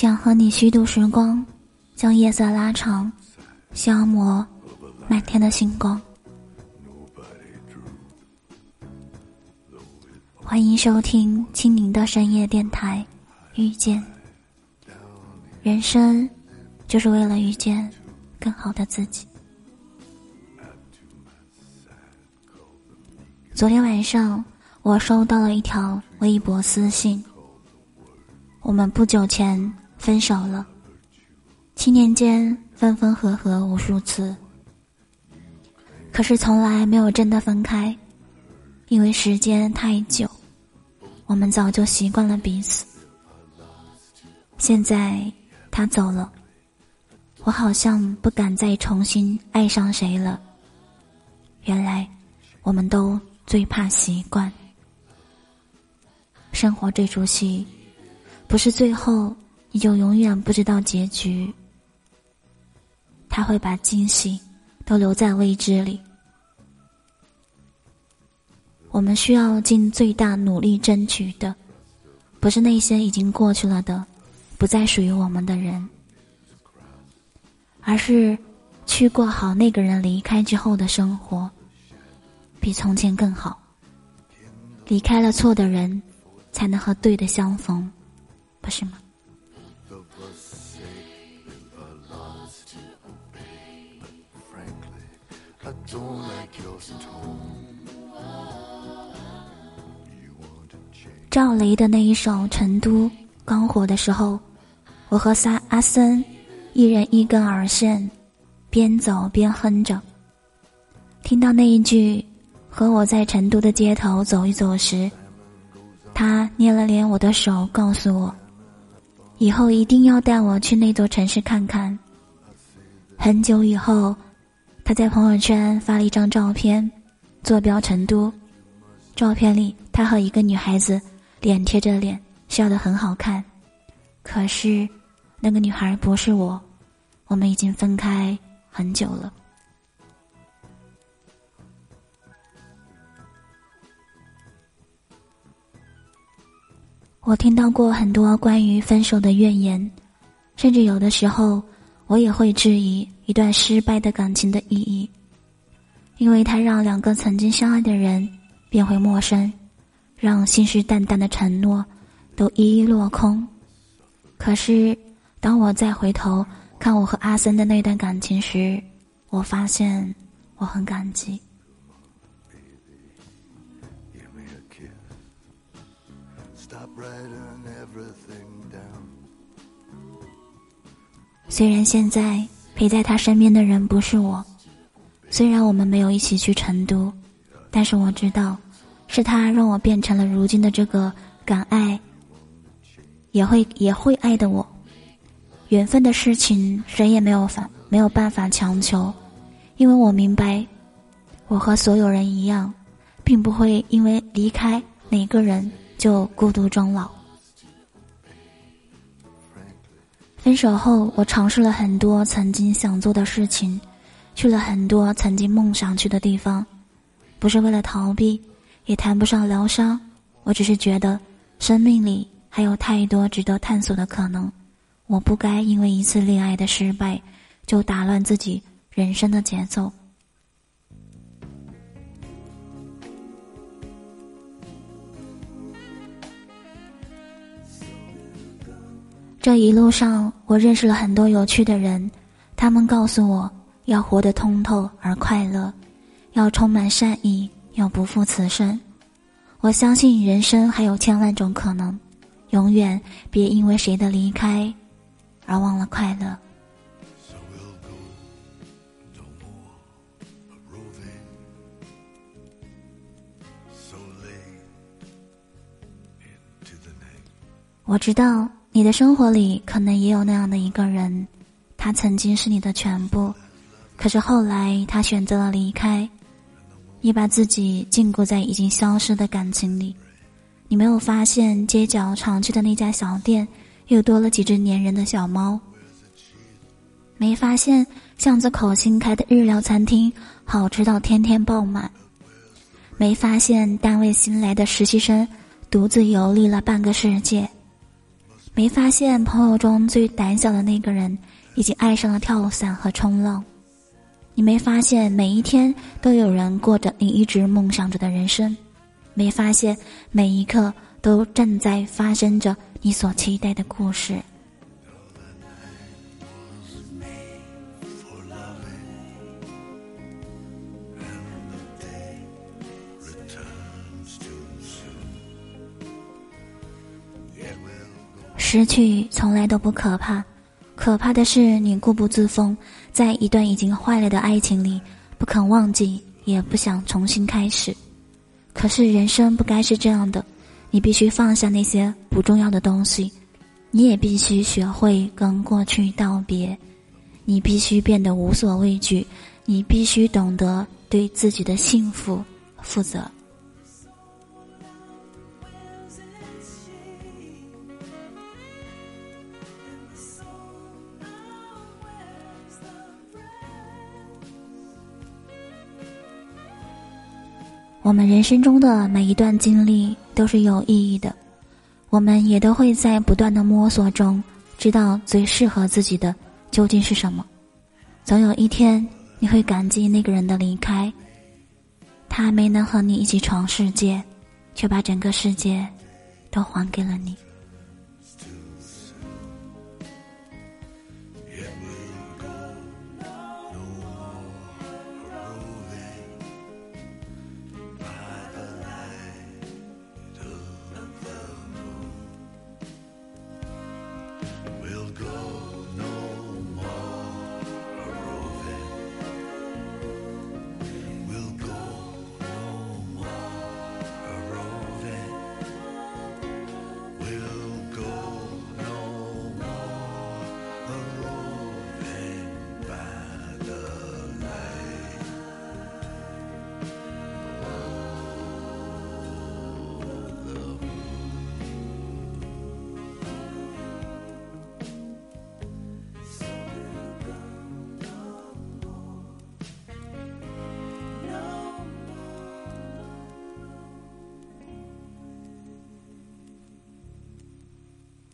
想和你虚度时光，将夜色拉长，消磨满天的星光。欢迎收听清明的深夜电台，遇见。人生就是为了遇见更好的自己。昨天晚上，我收到了一条微博私信。我们不久前分手了，七年间分分合合无数次，可是从来没有真的分开，因为时间太久，我们早就习惯了彼此。现在他走了，我好像不敢再重新爱上谁了。原来，我们都。最怕习惯，生活这出戏，不是最后你就永远不知道结局。他会把惊喜都留在未知里。我们需要尽最大努力争取的，不是那些已经过去了的、不再属于我们的人，而是去过好那个人离开之后的生活。比从前更好。离开了错的人，才能和对的相逢，不是吗？赵雷的那一首《成都》刚火的时候，我和三阿森一人一根耳线，边走边哼着。听到那一句。和我在成都的街头走一走时，他捏了捏我的手，告诉我，以后一定要带我去那座城市看看。很久以后，他在朋友圈发了一张照片，坐标成都。照片里，他和一个女孩子脸贴着脸，笑得很好看。可是，那个女孩不是我，我们已经分开很久了。我听到过很多关于分手的怨言，甚至有的时候，我也会质疑一段失败的感情的意义，因为它让两个曾经相爱的人变回陌生，让信誓旦旦的承诺都一一落空。可是，当我再回头看我和阿森的那段感情时，我发现我很感激。虽然现在陪在他身边的人不是我，虽然我们没有一起去成都，但是我知道，是他让我变成了如今的这个敢爱，也会也会爱的我。缘分的事情，谁也没有法没有办法强求，因为我明白，我和所有人一样，并不会因为离开哪个人就孤独终老。分手后，我尝试了很多曾经想做的事情，去了很多曾经梦想去的地方，不是为了逃避，也谈不上疗伤。我只是觉得，生命里还有太多值得探索的可能，我不该因为一次恋爱的失败，就打乱自己人生的节奏。这一路上，我认识了很多有趣的人，他们告诉我要活得通透而快乐，要充满善意，要不负此生。我相信人生还有千万种可能，永远别因为谁的离开而忘了快乐。我知道。你的生活里可能也有那样的一个人，他曾经是你的全部，可是后来他选择了离开，你把自己禁锢在已经消失的感情里，你没有发现街角常去的那家小店又多了几只粘人的小猫，没发现巷子口新开的日料餐厅好吃到天天爆满，没发现单位新来的实习生独自游历了半个世界。没发现朋友中最胆小的那个人已经爱上了跳伞和冲浪。你没发现每一天都有人过着你一直梦想着的人生，没发现每一刻都正在发生着你所期待的故事。失去从来都不可怕，可怕的是你固步自封，在一段已经坏了的爱情里，不肯忘记，也不想重新开始。可是人生不该是这样的，你必须放下那些不重要的东西，你也必须学会跟过去道别，你必须变得无所畏惧，你必须懂得对自己的幸福负责。我们人生中的每一段经历都是有意义的，我们也都会在不断的摸索中，知道最适合自己的究竟是什么。总有一天，你会感激那个人的离开，他没能和你一起闯世界，却把整个世界都还给了你。